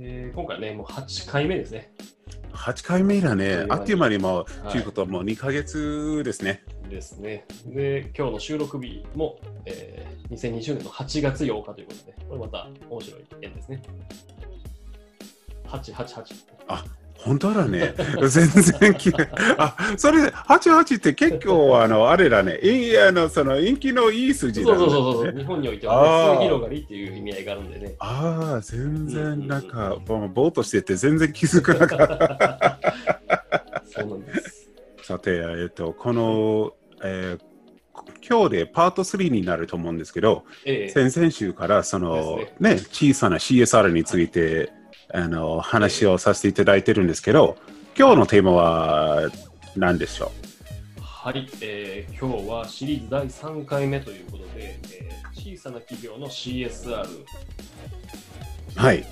えー今回ね、もう8回目ですね。8回目だね。あっという間にもう、はいということはもう2ヶ月ですね。ですね。で、今日の収録日も、えー2020年の8月8日ということで、これまた面白い縁ですね。888。本当だね。全然きあ、それ、88って結構、あの、あれだね。いあの、その、陰気のいい数字そうだね。そうそうそう。日本においてあは、ーね、末広がりっていう意味合いがあるんでね。ああ、全うんうんう然んなんか、もうぼーっとしてて全然気づかなかった。そうなんです。さて、えっと、この、えー今日でパート3になると思うんですけど、ええ先々週からその、ですね、小さな CSR について、あの話をさせていただいてるんですけど、今日のテーマは何でしょはい、えー今日はシリーズ第3回目ということで、えー小さな企業の CSR うはい、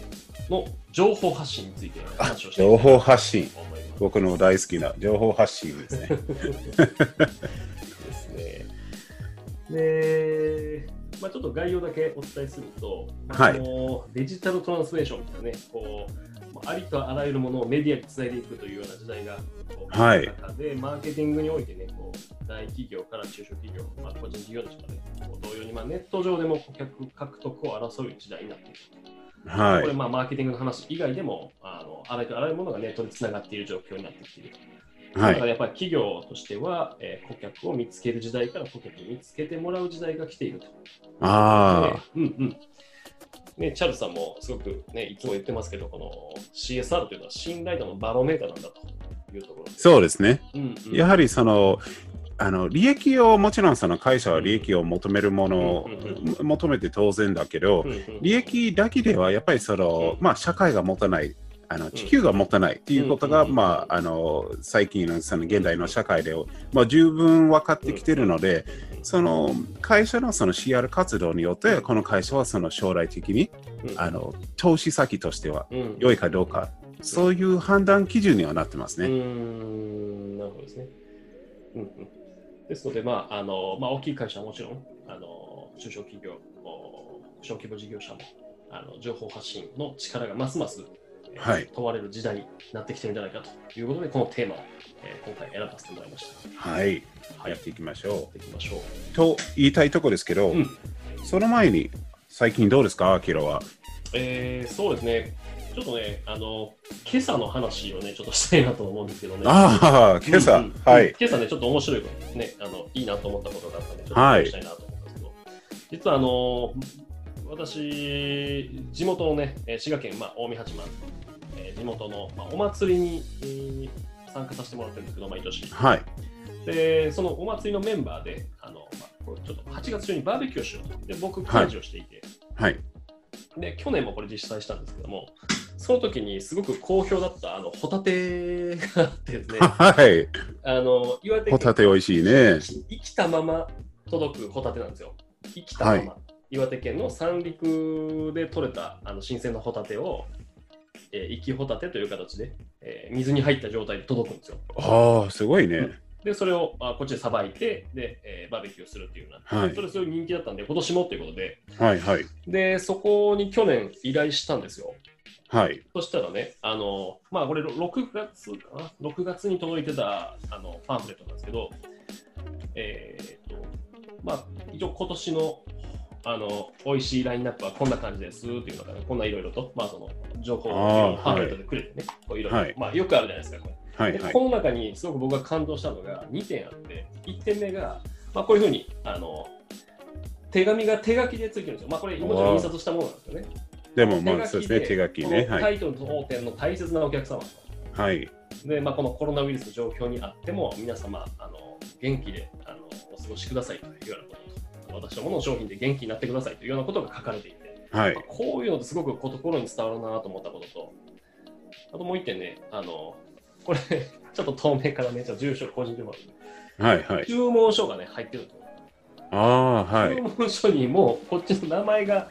の情報発信について話をしてい情報発信。僕の大好きな情報発信ですね。ですね。で、まあ、ちょっと概要だけお伝えすると、まあはのデジタルトランスフォーションみたいなね、こうまあありとあらゆるものをメディアにつないでいくというような時代がこうはい中で、マーケティングにおいてね、こう大企業から中小企業、まあ、個人事業主からね、同様に、まあ、ネット上でも顧客獲得を争う時代になっていると。はい、これ、まあ、マーケティングの話以外でも、あのあらゆるあらゆるものがネットでつながっている状況になってきていると。はい、だからやっぱり企業としては、えー顧客を見つける時代から顧客に見つけてもらう時代が来ていると。あでうんうん。ね、チャールズさんもすごく、ね、いつも言ってますけど、この CSR というのは信頼度のバロメーターなんだというところ。そうですね。うんうん。やはりその、あの利益をもちろんその会社は利益を求めるものを求めて当然だけど利益だけではやっぱりその、まあ、社会が持たないあの地球が持たないっていうことが、うんまあ、あの最近のその現代の社会で、まあ、十分分かってきているので、その会社のその CR 活動によってこの会社はその将来的にうん。あの投資先としてはうん。良いかどうかそういう判断基準にはなってますね。ん。なるほどですね。うんうん、ですので、まああのまあ、大きい会社はもちろん、あの中小企業、お小規模事業者もあの情報発信の力がますます、問われる時代になってきてるんじゃないかということで、このテーマを、えー今回選ばせてもらいました。はい、はい、ややっていきましょっていきましょう。う。と言いたいところですけど、うんその前に最近どうですか、アキラは。えーそうですね。ちょっとね、あの、今朝の話をね、ちょっとしたいなと思うんですけどね。ああ、今朝、うんうんはい。今朝ね、ちょっと面白いことね、あのいいなと思ったことがあったんで、ちょっとはい話したいなと思ったんですけど、実はあの私、地元のね、えー滋賀県、まあ、近江八幡、えー地元の、まあ、お祭りに、えー参加させてもらってるんですけど、毎年。はい。で、そのお祭りのメンバーで、あのまあ、これちょっと8月中にバーベキューをしようと。で、僕、幹事をしていて、はい。で、去年もこれ実際したんですけども、その時にすごく好評だったあのホタテがあってですね、はい。あの岩手県ホタテ美味しいね。生きたまま届くホタテなんですよ。生きたまま。はい岩手県の三陸で取れたあの新鮮なホタテを、えー生きホタテという形で、えー水に入った状態で届くんですよ。ああ、すごいね。で、それをあこっちでさばいてで、えーバーベキューするっていうような、はいそれすごい人気だったんで、今年もということで、はいはい。で、そこに去年依頼したんですよ。はい。そしたらね、あの、まあ、これ6月かな ?6 月に届いてたあのパンフレットなんですけど、えーっと、まあ、一応今年の、あの、美味しいラインナップはこんな感じですっていうのが、こんないろいろと、まあ、その、情報をパンフレットでくれてね、こういろいろはいまあ、よくあるじゃないですか、これ。はいはい。でこの中にすごく僕が感動したのが2点あって、1点目が、まあ、こういうふうに、あの、手紙が手書きでついてるんですよ。まあ、これ、もちろん印刷したものなんですよね。でも、まあ、そうですね、手書きね。タイトル当店の大切なお客様と。はい。で、まあ、このコロナウイルスの状況にあっても、皆様、あの元気であのお過ごしくださいというようなことと、私のものの商品で元気になってくださいというようなことが書かれていて、はいまあ。こういうのってすごく心に伝わるなと思ったことと、あともう一点ね、あのこれ、ちょっと透明からね、ちょっと住所、個人情報、はいはい。注文書がね、入ってるんですよ。ああ、はい注。文書にも、こっちの名前が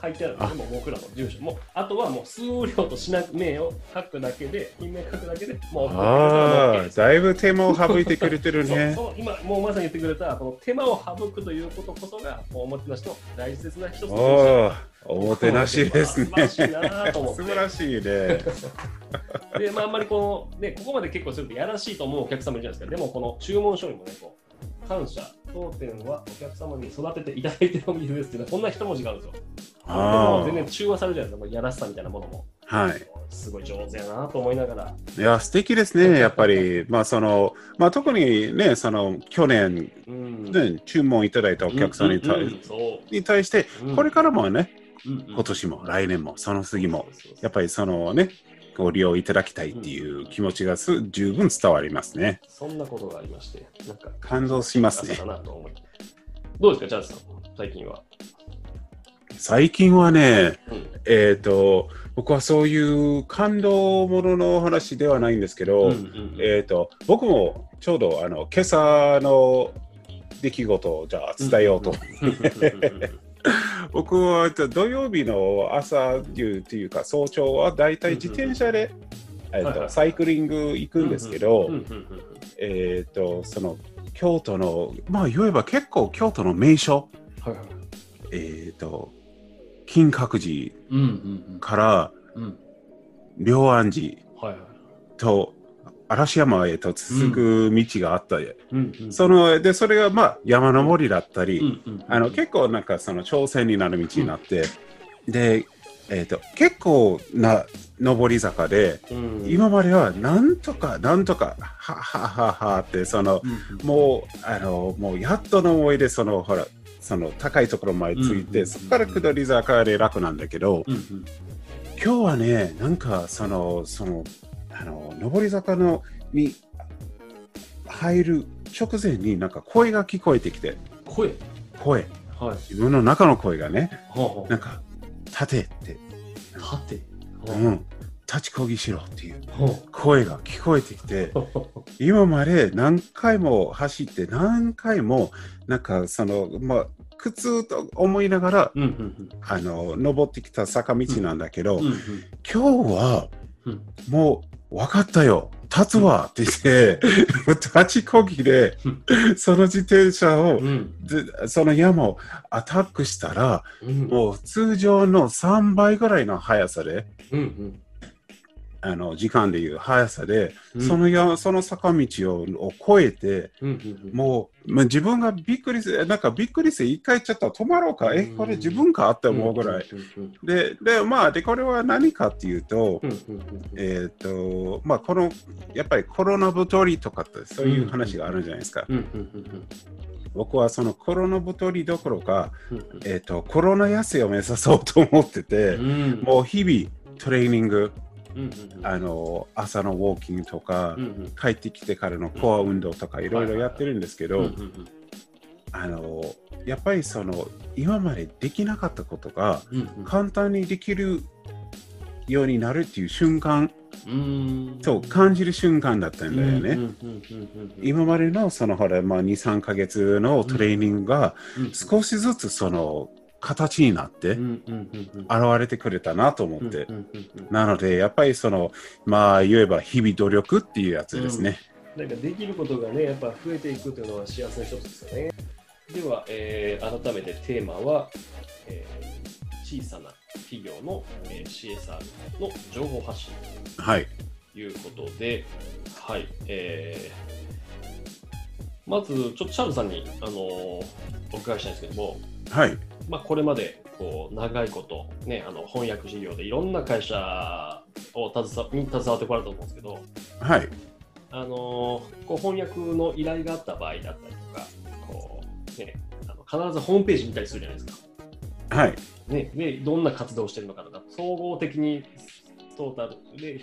入ってあるんでもう僕らの住所。もうあとはもう数量としな名を書くだけで、品名書くだけで、もうああ、ですだいぶ手間を省いてくれてるね。そうそう今、もうまさに言ってくれた、この手間を省くということこそが、おもてなしの大切な一つのおお、おもてなしですね。素晴らしいなと思って素晴らしいね。で、まあ、あんまりこの、ね、ここまで結構するとやらしいと思うお客様いるじゃないですか。でも、この注文書にもね、こう感謝、当店はお客様に育てていただいての水ですっていうのは、こんな一文字があるんですよ。あー全然中和されるじゃないですか、やらしさみたいなものも。はい。すごい上手やなと思いながら。いや、素敵ですね、やっぱり。まあ、その、まあ、特にね、その、去年、うん。ね、注文いただいたお客さんに対,、うんうんうんに対して、うんこれからもね、うんうん今年も来年もその次も、やっぱりそのね、ご利用いただきたいっていう気持ちがす十分伝わりますね。そんなことがありまして、なんか感動しますね。どうですか、チャールズさん、最近は？最近はね、うんえっ、と、僕はそういう感動ものの話ではないんですけど、うんうんえっ、と、僕もちょうどあの今朝の出来事をじゃあ伝えようと。僕はえ っと土曜日の朝夕というか早朝はだいたい自転車で、サイクリング行くんですけど、えっ、と、その京都の、まあ言えば結構京都の名所、はいはい。えっ、と、金閣寺うんうんからうんうん。龍安寺はいはい。と嵐山へと続く道があった。り、うんうん。そのでそれがまあ山登りだったり、うんうんうん。あの結構なんかその挑戦になる道になって、で、えー、と結構な上り坂で、うん。今まではなんとかなんとかははははってそのうんうんもうあのもうやっとの思いでそのほらその高いところまでついて、うんそこから下り坂で楽なんだけど、うんうん。今日はねなんかそのそのあの上り坂のに入る直前になんか声が聞こえてきて。声？声。はい。自分の中の声がね。はなんか立てって、あはてう。ん、立ちこぎしろっていうは声が聞こえてきて。あ 今まで何回も走って何回もなんかそのまあ苦痛と思いながらあの登ってきた坂道なんだけど、今日はうん。もう分かったよ。立つわ。って言って立ちこぎでその自転車をうん。でその山をアタックしたらうん。もう通常の3倍ぐらいの速さでうんうんあの時間でいう速さで、うん。そのやその坂道をを越えてうんうんもう、まあ、自分がびっくりしてなんかびっくりして一回ちょっと止まろうか、えこれ自分かって思うぐらい、うんうんででまあでこれは何かっていうと、うんうんうんえっ、とまあこのやっぱりコロナ太りとかってそういう話があるじゃないですか、うんうんうん僕はそのコロナ太りどころか、うんえー、とコロナ痩せを目指そうと思ってて、うん。もう日々トレーニングうんうんあの朝のウォーキングとか、うんうん。帰ってきてからのコア運動とかいろいろやってるんですけど、うんうんあのやっぱりその今までできなかったことがうんうん。簡単にできるようになるっていう瞬間うん。と感じる瞬間だったんだよね。うんうんうんうん今までのそのほら、まあ、2、3ヶ月のトレーニングがうん。少しずつその形になってうんうんうんうん現れてくれたなと思って。うんうんうんなので、やっぱりその、まあ言えば日々努力っていうやつですね。なんかできることがね、やっぱ増えていくというのは幸せの一つですよね。では、えー改めてテーマは、えー小さな企業の、えー CSR の情報発信はい。ということで、はい、えーまず、ちょっとチャールさんに、あのーお伺いしたいんですけども、はい。まあ、これまでこう長いこと、ね、あの翻訳事業でいろんな会社を携わに携わってこられたと思うんですけど、はい。あのーこう翻訳の依頼があった場合だったりとか、こうね、あの必ずホームページ見たりするじゃないですか。はい。ね、でどんな活動をしてるのかとか、総合的にトータルで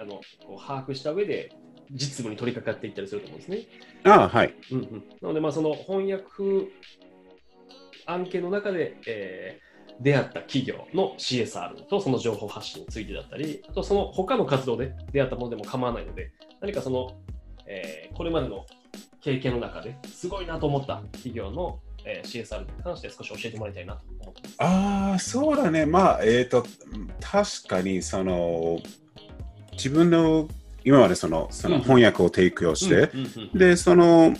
あのこう把握した上で実務に取り掛かっていったりすると思うんですね。ああ、はい。うんうん、なので、まあ、その翻訳案件の中で、えー出会った企業の CSR とその情報発信についてだったり、あとその他の活動で出会ったものでも構わないので、何かその、えーこれまでの経験の中ですごいなと思った企業のえー CSR に関して少し教えてもらいたいなと思ってます。ああ、そうだね。まあ、えっ、と、確かに、その、自分の今までそのそのうん翻訳を提供して、で、その、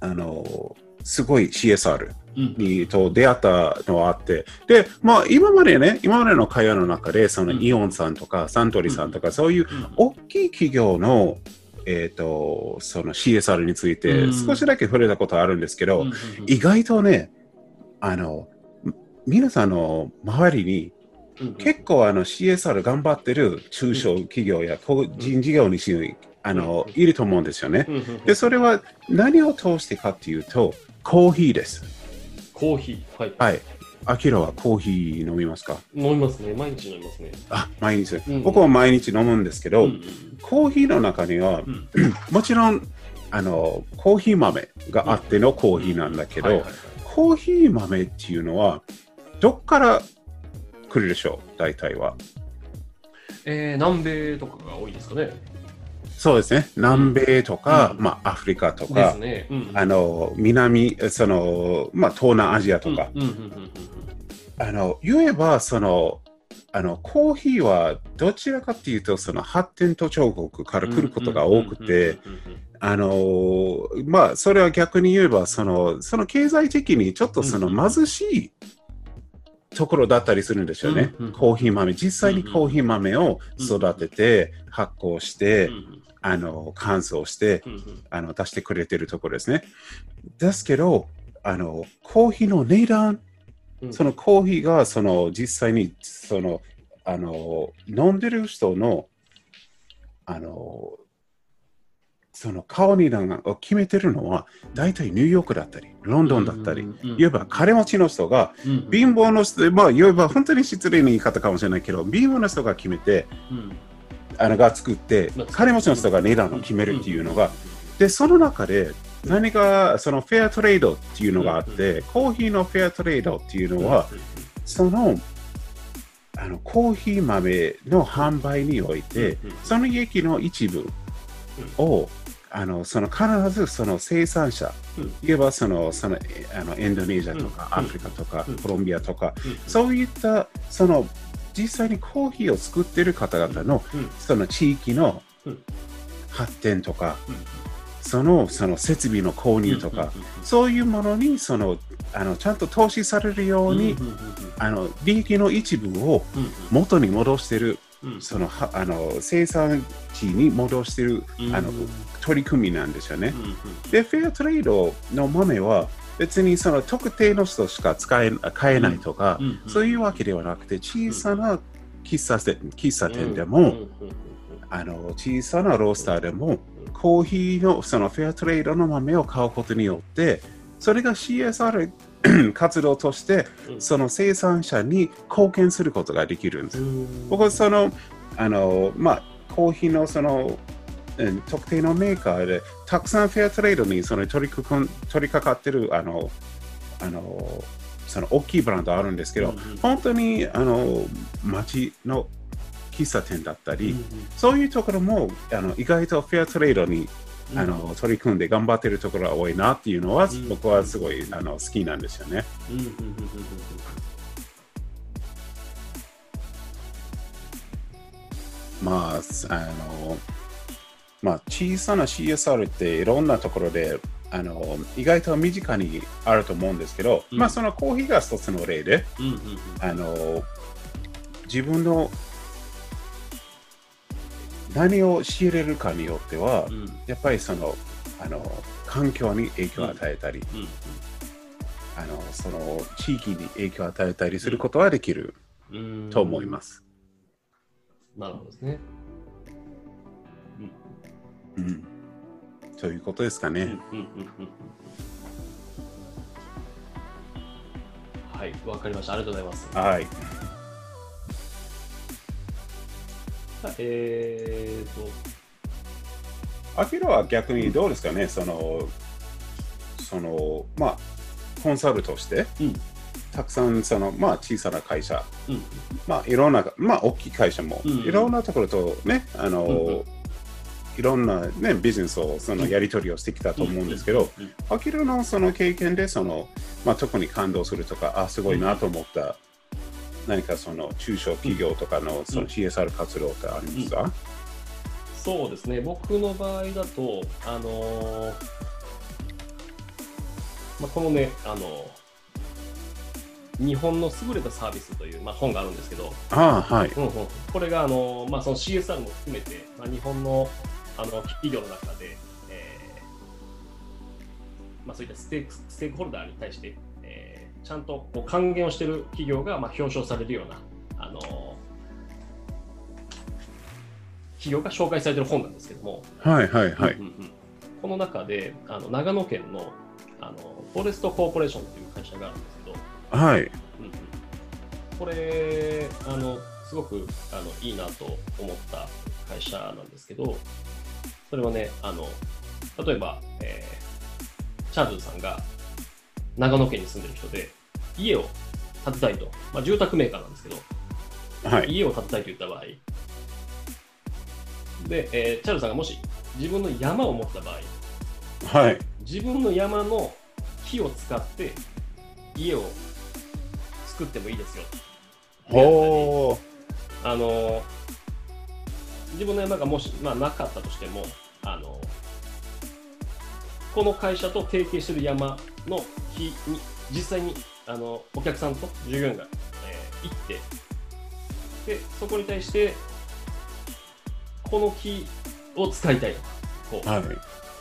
あの、すごい CSR うん。にと出会ったのはあって、で、まあ、今までね、今までの会話の中で、そのうん。イオンさんとかサントリーさんとか、そういううん。大きい企業の、えっ、と、その CSR についてうん。少しだけ触れたことあるんですけど、意外とね、あの、皆さんの周りに結構あの CSR 頑張ってる中小企業や個人事業にしあのいると思うんですよね。で、それは何を通してかっていうと、コーヒーです。コーヒー、はい。はい。アキラはコーヒー飲みますか？飲みますね。毎日飲みますね。あ、毎日。うん僕は毎日飲むんですけど、うんうんコーヒーの中にはう、ん もちろん、あの、コーヒー豆があってのコーヒーなんだけどコーヒー豆っていうのは、どっから来るでしょう、大体は。えー南米とかが多いですかね。そうですね。南米とか、うんまあ、アフリカとでかす、ね。うんあの、南、その、まあ、東南アジアとか、うんうんうんうんうんあの、言えば、その、あの、コーヒーはどちらかっていうと、その発展途上国から来ることが多くて、うんうんうんあの、まあ、それは逆に言えば、その、その経済的にちょっとそのうん貧しいところだったりするんですよねうんうん。コーヒー豆。実際にコーヒー豆を育てて、発酵してうん、うんあの、乾燥して、うんうん。あの出してくれてるところですね。ですけど、あのコーヒーの値段、うん。そのコーヒーがその実際にそのあの飲んでる人のあのその顔値段を決めてるのは大体ニューヨークだったり、ロンドンだったり、うんうんうんいわば金持ちの人がうんうん。貧乏の人、まあ、いわば本当に失礼な言い方かもしれないけど、貧乏の人が決めて、うんあのが作ってまあ、金持ちの人が値段を決めるっていうのが、で、その中で何かそのフェアトレードっていうのがあって、コーヒーのフェアトレードっていうのは、そのあのコーヒー豆の販売において、その利益の一部を、あのその必ずその生産者、うん。いわばそのそのえあのインドネシアとか、うん。アフリカとか、うん。コロンビアとか、うん。そういったその実際にコーヒーを作ってる方々のうん。その地域のうん。発展とか、うん。そのその設備の購入とか、そういうものにそのあのちゃんと投資されるように、あの利益の一部をうん元に戻してる、うん。そのはあの生産地に戻してる、うん。あの取り組みなんですよね。で、フェアトレードの豆は別にその特定の人しか使え買えないとか、うんうんそういうわけではなくて、小さな喫茶店喫茶店でも、うんうんうんあの小さなロースターでも、コーヒーのそのフェアトレードの豆を買うことによって、それが CSR 活動として、うんその生産者に貢献することができるんです。うん僕はその、あの、まあ、コーヒーのその、うん特定のメーカーで、たくさんフェアトレードにその取り組ん取り掛かってる、あの、あの、その大きいブランドあるんですけど、うんうん。本当に、あの、街の喫茶店だったり、うんそういうところもあの意外とフェアトレードにうん。あの取り組んで頑張ってるところが多いなっていうのは、うん。僕はすごいあの好きなんですよね。うんうんうんうんうん。まあ、あの、まあ、小さな CSR っていろんなところであの意外と身近にあると思うんですけど、うん。まあそのコーヒーが一つの例で、うんうんうん。あの自分の何を仕入れるかによっては、うん。やっぱりそのあの環境に影響を与えたり、うんあのその地域に影響を与えたりすることはできるうんと思います。なるほどですね。うん。ということですかね。うんうんうんうん。はい、わかりました。ありがとうございます。はい。えーと、アキラは逆にどうですかね、その、その、まあ、コンサルとして、うん。たくさん、その、まあ、小さな会社、うん。まあ、いろんな、まあ、大きい会社も、うん。いろんなところとね、あの、うんうんいろんな、ね、ビジネスをそのやり取りをしてきたと思うんですけど、うんアキラのその経験でその、まあ、特に感動するとか、あ、すごいなと思った、何かその中小企業とかのその CSR 活動ってありますか、そうですね、僕の場合だと、あのーまあ、このね、あの日本の優れたサービスという、まあ、本があるんですけど、ああ、はい。うんうん、これが、あのまあ、その CSR も含めて、まあ、日本のあの企業の中で、えーまあ、そういったステークステークホルダーに対して、えーちゃんとこう還元をしている企業が、まあ、表彰されるような、あの企業が紹介されている本なんですけども、はいはいはい。うんこの中であの長野県のあのフォレストコーポレーションという会社があるんですけど、はい。うんうん。これあのすごくあのいいなと思った会社なんですけどそれはねあの例えば、えーチャールズさんが長野県に住んでる人で家を建てたいと、まあ、住宅メーカーなんですけどはい。家を建てたいと言った場合で、えーチャールズさんがもし自分の山を持った場合はい。自分の山の木を使って家を作ってもいいですよ。ほあの自分の山がもし、まあ、なかったとしてもあのこの会社と提携している山の木に実際にあのお客さんと従業員が、えー行ってでそこに対してこの木を使いたいとかこう、う。はい。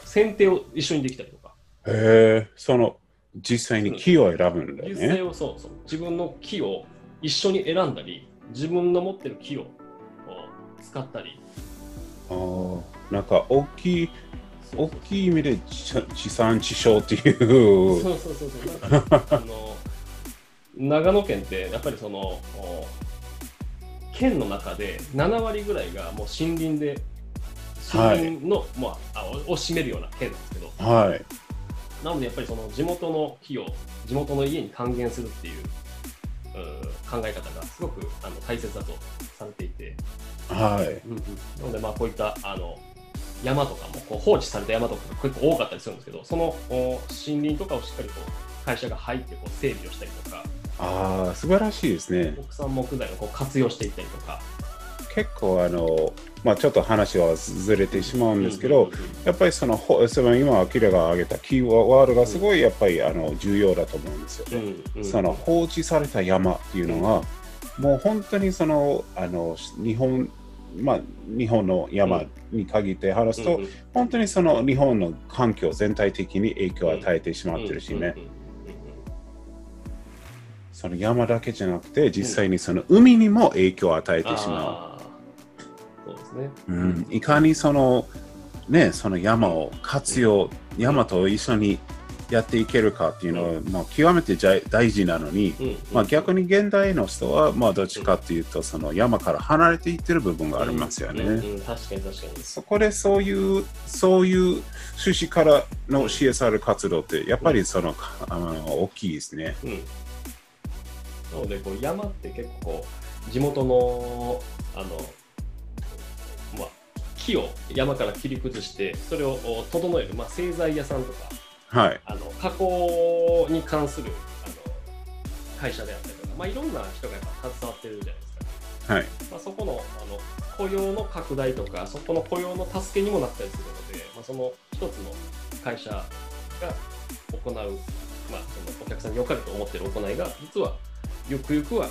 選定を一緒にできたりとかへえ、その、実際に木を選ぶんだよ実際ね。をそうそう自分の木を一緒に選んだり自分の持ってる木を使ったりああ、なんか大きい、そう大きい意味で地地産地消ってい。そううそうそうそうなんかあの長野県ってやっぱりそのお県の中で7割ぐらいがもう森林で森林の、まあ、あをを占めるような県なんですけどはい。なのでやっぱりその地元の木を地元の家に還元するっていううー考え方がすごくあの大切だとされていて、はい。なのでまあこういったあの山とかもこう放置された山とかが結構多かったりするんですけどそのお森林とかをしっかりこう会社が入ってこう整備をしたりとか。ああ、素晴らしいですね。国産木材をこう活用していったりとか。結構あの、まあ、ちょっと話はずれてしまうんですけど、やっぱりそのほその今、アキラが挙げたキーワードがすごいやっぱりあの重要だと思うんですよ。ね。その放置された山っていうのが、もう本当にそのあの日本、まあ、日本の山に限って話すと、うんうん。本当にその日本の環境全体的に影響を与えてしまってるしね、その山だけじゃなくて、実際にその海にも影響を与えてしまう。そうですね。うん、いかにその,、ね、その山を活用、山と一緒にやっていけるかっていうのは、まあ、極めて大事なのに、うん。うん。まあ、逆に現代の人は、まあ、どっちかっていうとその山から離れていってる部分がありますよね。うんうん確かに確かに。そこでそういうそういう趣旨からの CSR 活動ってやっぱりその、あの大きいですね。うん、なのでこう山って結構地元のあの、まあ、木を山から切り崩してそれをお整える、まあ、製材屋さんとかはい。あの加工に関するあの会社であったりとか、まあ、いろんな人がやっぱ携わってるじゃないですか。はい。まあ、そこのあの雇用の拡大とか、そこの雇用の助けにもなったりするので、まあ、その一つの会社が行う、まあ、そのお客さんに良かれと思っている行いが、実はゆくゆくは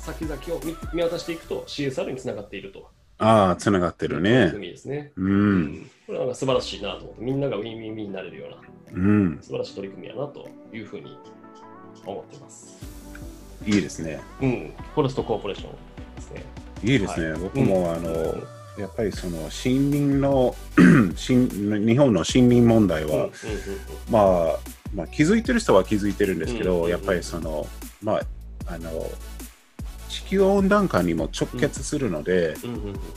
先々を見見渡していくと CSR につながっていると。ああ、つながってるね。組みですね。う。うんこれはなんか素晴らしいなと思って、みんながウィンウィンウィンになれるようなうん。素晴らしい取り組みやなというふうに思っています。いいですね。うん、フォレストコーポレーションですね。いいですね。はい僕も、あの、うんやっぱりその森林の 森日本の森林問題は、まあ、まあ気づいてる人は気づいてるんですけど、やっぱりそのまああの地球温暖化にも直結するので、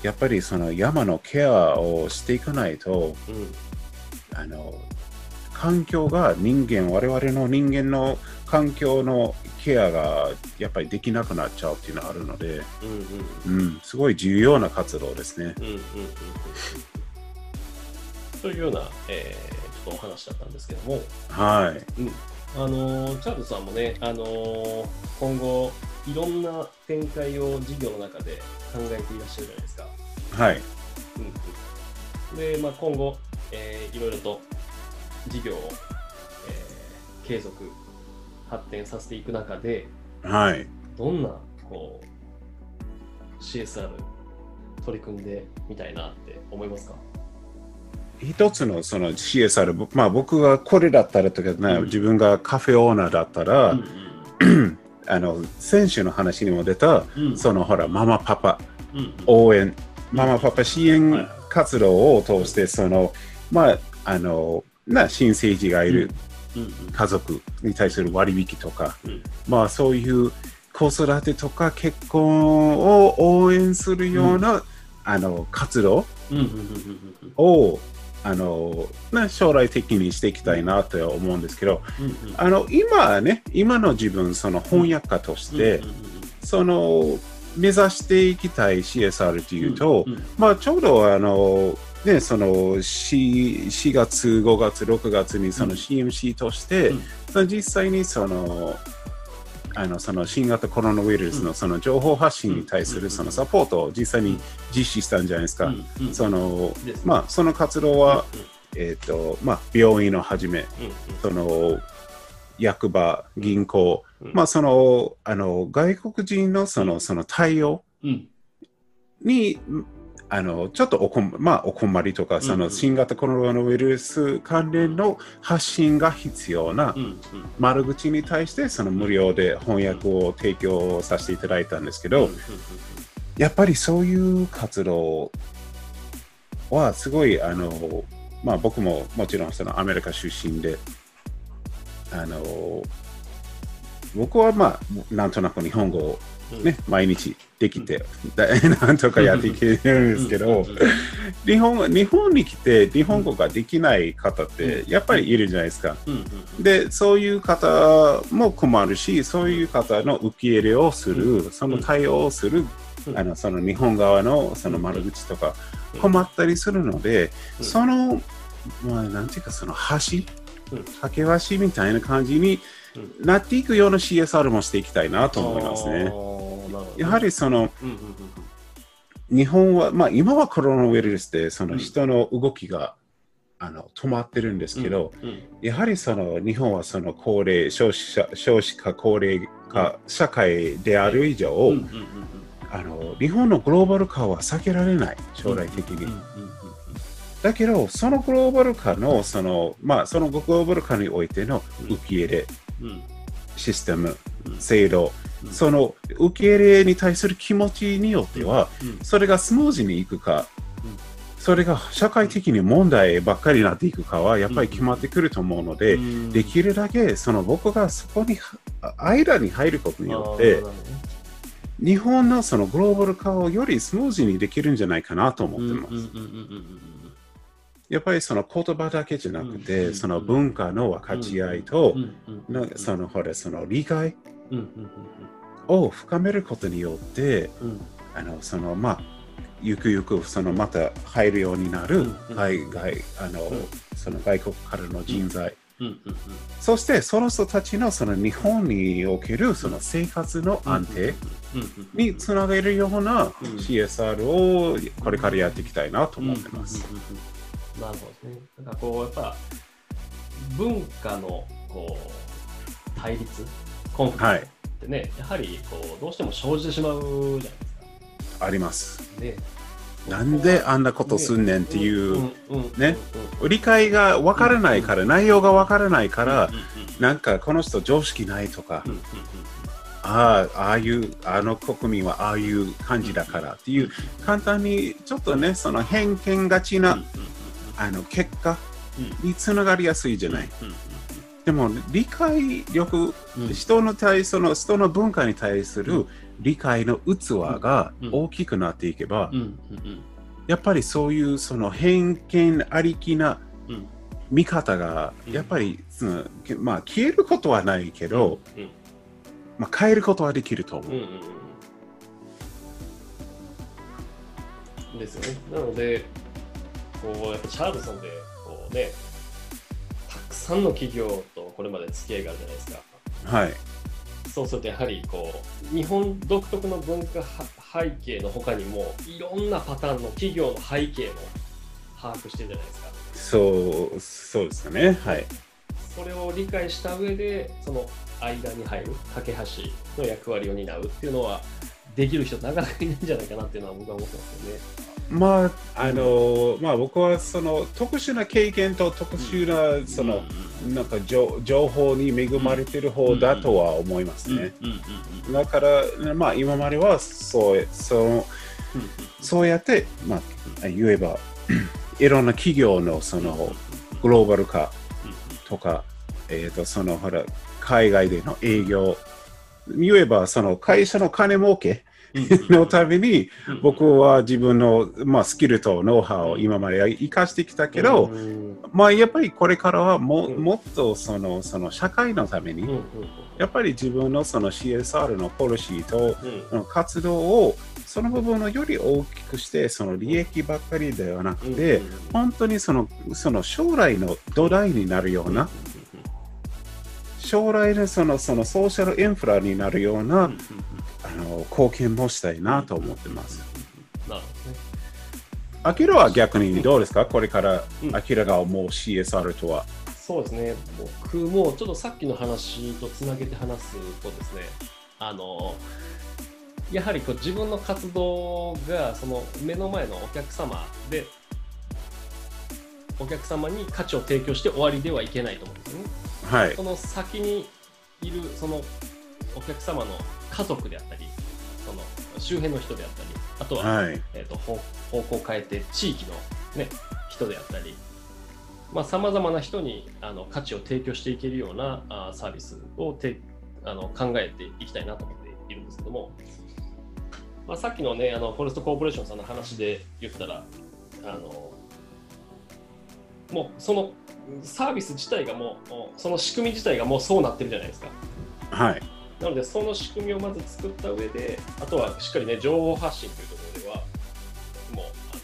やっぱりその山のケアをしていかないとうん。あの環境が人間我々の人間の環境のケアがやっぱりできなくなっちゃうっていうのがあるので、うんうん。うん、すごい重要な活動ですね。うんうんうんうん。というような、えーちょっとお話だったんですけども、はい。うん。あのーチャールズさんもね、あのー今後、いろんな展開を事業の中で考えていらっしゃるじゃないですか。はい。うんうん、で、まあ、今後、えーいろいろと事業を、えー継続、発展させていく中で、はい。どんなこう CSR 取り組んでみたいなって思いますか？一つのその CSR、ぼまあ僕がこれだったらとか、ねうん自分がカフェオーナーだったら、うん あの、先週の話にも出た、うん。うんそのほら、ママパパうんうん。応援、ママパパ支はい。援活動を通して、その、まあ、あの、な、新生児がいる家族に対する割引とか、うん。まあそういう子育てとか結婚を応援するような、あの活動をあの、ね、将来的にしていきたいなと思うんですけど、うんうん。あの今ね、今の自分、その翻訳家として、うんうんうんその目指していきたい CSR というと、うんうんまあちょうどあの、ね、その 4, 4月、5月、6月にそのうん。CMC として、うん。実際にそのあのその新型コロナウイルスうん。のその情報発信に対すうん。るそのサポートを実際に実施したんじゃないですか。そのまあ、その活動は、えーとまあ、病院のはじめ、役場、銀行、そのあの外国人のそのその対応うん。にあのちょっとおこ,、まあ、お困りとか、そうんうん。の新型コロナウイルス関連の発信が必要な窓口に対してその無料で翻訳を提供させていただいたんですけど、やっぱりそういう活動はすごいあの、まあ、僕ももちろんそのアメリカ出身であの僕はまあなんとなく日本語を、うんね毎日できて、だ なんとかやっていけるんですけど、うんうん日本日本に来て日本語ができない方ってやっぱりいるじゃないですか。うんうんで、そういう方も困るし、そういう方の受け入れをする、うん。その対応をする、うん。あのその日本側のその窓口とかうん。困ったりするので、うん。その、まあ、なんていうか、その橋、うん。架け橋みたいな感じにうん。なっていくような CSR もしていきたいなと思いますね。やはりその日本は、まあ、今はコロナウイルスでそうんの人の動きが、あの止まってるんですけど、うん。うん。やはりその日本はその高齢少子者少子化高齢化社会である以上、あの日本のグローバル化は避けられない将来的に、だけどそのグローバル化のそのまあそのグローバル化においての受け入れうんうんシステムうん。制度、うん。その受け入れに対する気持ちによっては、うん。それがスムーズにいくか、うん。それが社会的に問題ばっかりになっていくかはやっぱり決まってくると思うので、うん。できるだけその僕がそこにあ間に入ることによって日本のそのグローバル化をよりスムーズにできるんじゃないかなと思ってます。やっぱりその言葉だけじゃなくうんて、うんその文化の分かち合いとそのほらその理解を深めることによって、あのそのまあゆくゆくそのまた入るようになるうん外外あの、うん。その外国からの人材、そしてその人たちのその日本におけるその生活の安定につなげるようなうん。CSR をこれからやっていきたいなと思ってます。うんうんうんうんなるほどですね。なんかこうやっぱ文化のこう対立コンフリトってね、やはりこうどうしても生じてしまうじゃないですか。あります。ね、なんであんなことすんねんっていう、ねうん理解がわからないから、内容がわからないからなんかこの人常識ないとかああ、ああいう、あの国民はああいう感じだからっていう、簡単にちょっとね、その偏見がちうんな、あの結果うん。につながりやすいじゃない。でも理解力、うん。人の対その人の文化に対する理解の器がうん。大きくなっていけば、やっぱりそういうその偏見ありきなうん。見方がうん。やっぱり、まあ消えることはないけど、うん。まあ、変えることはできると思う。うんうんうん。ですよね。なので、こうやっぱチャールズさんでね、たくさんの企業とこれまで付き合いがあるじゃないですか。はい。そうするとやはりこう日本独特の文化背景の他にもいろんなパターンの企業の背景も把握してるじゃないですか。そう、そうですよね。はい。それを理解した上でその間に入る架け橋の役割を担うっていうのはできる人なかなかいないんじゃないかなっていうのは僕は思ってますよね。まあ、あの、まあ僕はその特殊な経験と特殊なその、なんか情情報に恵まれてる方だとは思いますね。だから、まあ今まではそう、そう、そうやって、まあ言えば、いろんな企業のそのグローバル化とか、えっ、と、そのほら、海外での営業、言えばその会社の金儲けのために、僕は自分の、まあ、スキルとノウハウを今まで生かしてきたけど、まあ、やっぱりこれからはも,、もっとそのその社会のために、やっぱり自分のその CSR のポリシーと、活動をその部分をより大きくしてその利益ばっかりではなくて、本当にそのその将来の土台になるような、将来のそのそのソーシャルインフラになるような、あの貢献もしたいなと思ってます。なるほどね。アキラは逆にどうですか？これからアキラが思う CSR とは。そうですね。僕もちょっとさっきの話とつなげて話すとですね、あの、やはりこう自分の活動がその目の前のお客様で、お客様に価値を提供して終わりではいけないと思うんですよね。はいそ。の先にいるそのお客様の家族であったり、その周辺の人であったり、あとは、はい。えー、と方方向を変えて地域の、ね、人であったりさまざ、まな人にあの価値を提供していけるようなあサービスをてあの考えていきたいなと思っているんですけども、まあ、さっきのねあのフォレストコーポレーションさんの話で言ったらあのもうそのサービス自体がもうその仕組み自体がもうそうなってるじゃないですか。はい。なので、その仕組みをまず作った上で、あとはしっかりね、情報発信というところでは、もう、あの、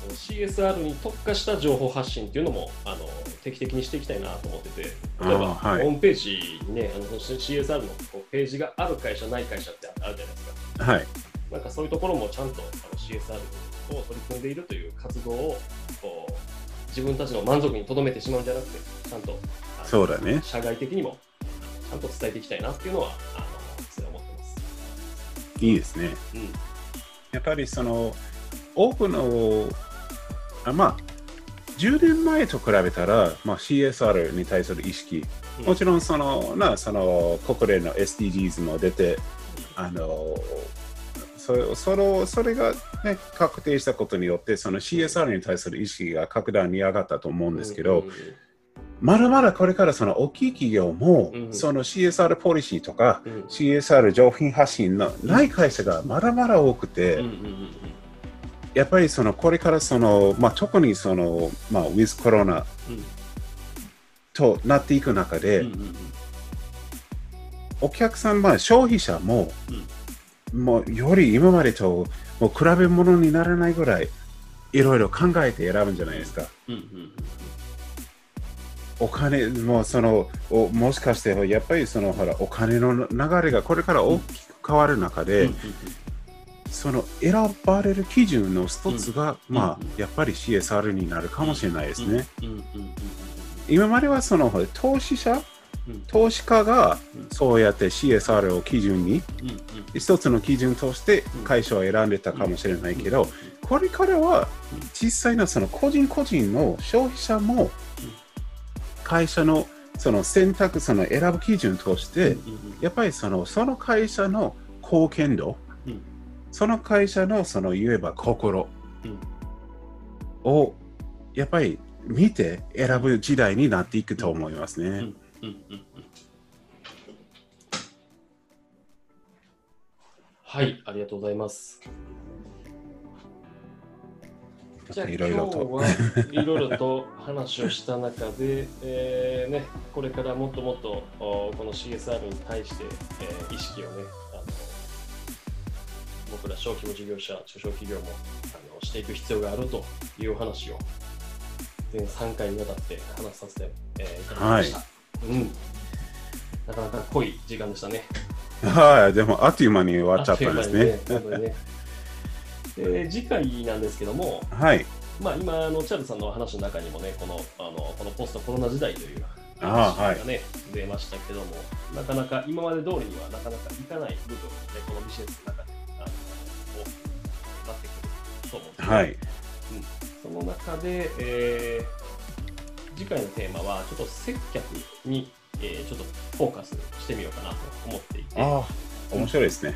その CSR に特化した情報発信っていうのも、あの、定期的にしていきたいなと思ってて、例えば、はいホームページにね、あの CSR のページがある会社、ない会社ってあるじゃないですか。はい。なんかそういうところもちゃんとあの CSR を取り組んでいるという活動をこう自分たちの満足にとどめてしまうんじゃなくて、ちゃんとそうだね。社外的にもちゃんと伝えていきたいなっていうのは、あのそれは思ってます。いいですね。うんやっぱりその、多くの、あまあ、10年前と比べたら、まあ、CSR に対する意識、うんもちろんその、なその国連の SDGs も出て、あのそそのそれが、ね、確定したことによって、その CSR に対する意識が格段に上がったと思うんですけど、うんうんまだまだこれからその大きい企業も、うんその CSR ポリシーとか、うん。CSR 上品発信のない会社がまだまだ多くて、うんうんうんやっぱりそのこれからその、まあ、特にその、まあ、ウィズコロナうん。となっていく中で、うんうんうん。お客さん、まあ、消費者も、もうより今までともう比べ物にならないぐらいいろいろ考えて選ぶんじゃないですか。うんうんお金もそのおもしかしてやっぱりそのほらお金の流れがこれから大きく変わる中で、うんその選ばれる基準の一つが、うんまあうんやっぱり CSR になるかもしれないですね。うんうんうん今まではその投資者うん投資家がうん。そうやって CSR を基準に一つの基準として会社を選んでたかもしれないけど、これからは実際のその個人個人の消費者も会社のその選択、その選ぶ基準として、やっぱりそのその会社の貢献度、うん。その会社のその言えば心うん。をやっぱり見て選ぶ時代になっていくと思いますね。うんうんうんうんはい、ありがとうございます。じゃあいろいろと。今日はいろいろと話をした中で、えーね、これからもっともっとおこの CSR に対して、えー意識をねあの僕ら小規模事業者中小企業もあののしていく必要があるというお話を全3回にわたって話させて、えーいただきました、うん、なかなか濃い時間でしたねはい、でもあっという間に終わっちゃったんですね。あっという間にねで次回なんですけども、はい。まあ、今あの、チャールズさんの話の中にもね、このあのこのポストコロナ時代という話がね、出ましたけども、なかなか今まで通りにはなかなかいかない部分もね、このビジネスの中であのこうなってくると思うんですねはい。その中で、えー次回のテーマは、ちょっと接客に、えーちょっとフォーカスしてみようかなと思っていて、ああ、面白いですね。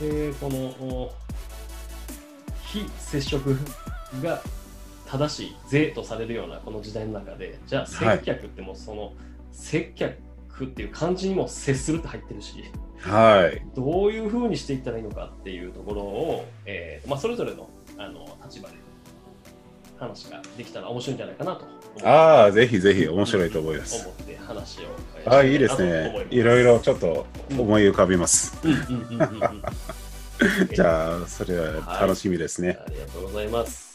でこのお非接触が正しい税とされるようなこの時代の中でじゃあはい接客ってもうその、接客っていう漢字にも接するって入ってるしはい。どういうふうにしていったらいいのかっていうところを、えーまあ、それぞれのあの立場で話ができたら面白いんじゃないかなとああ、ぜひぜひ面白いと思います。思って話を、えーああ、いいですね。いろいろちょっと思い浮かびます。じゃあ、それは楽しみですね。ありがとうございます。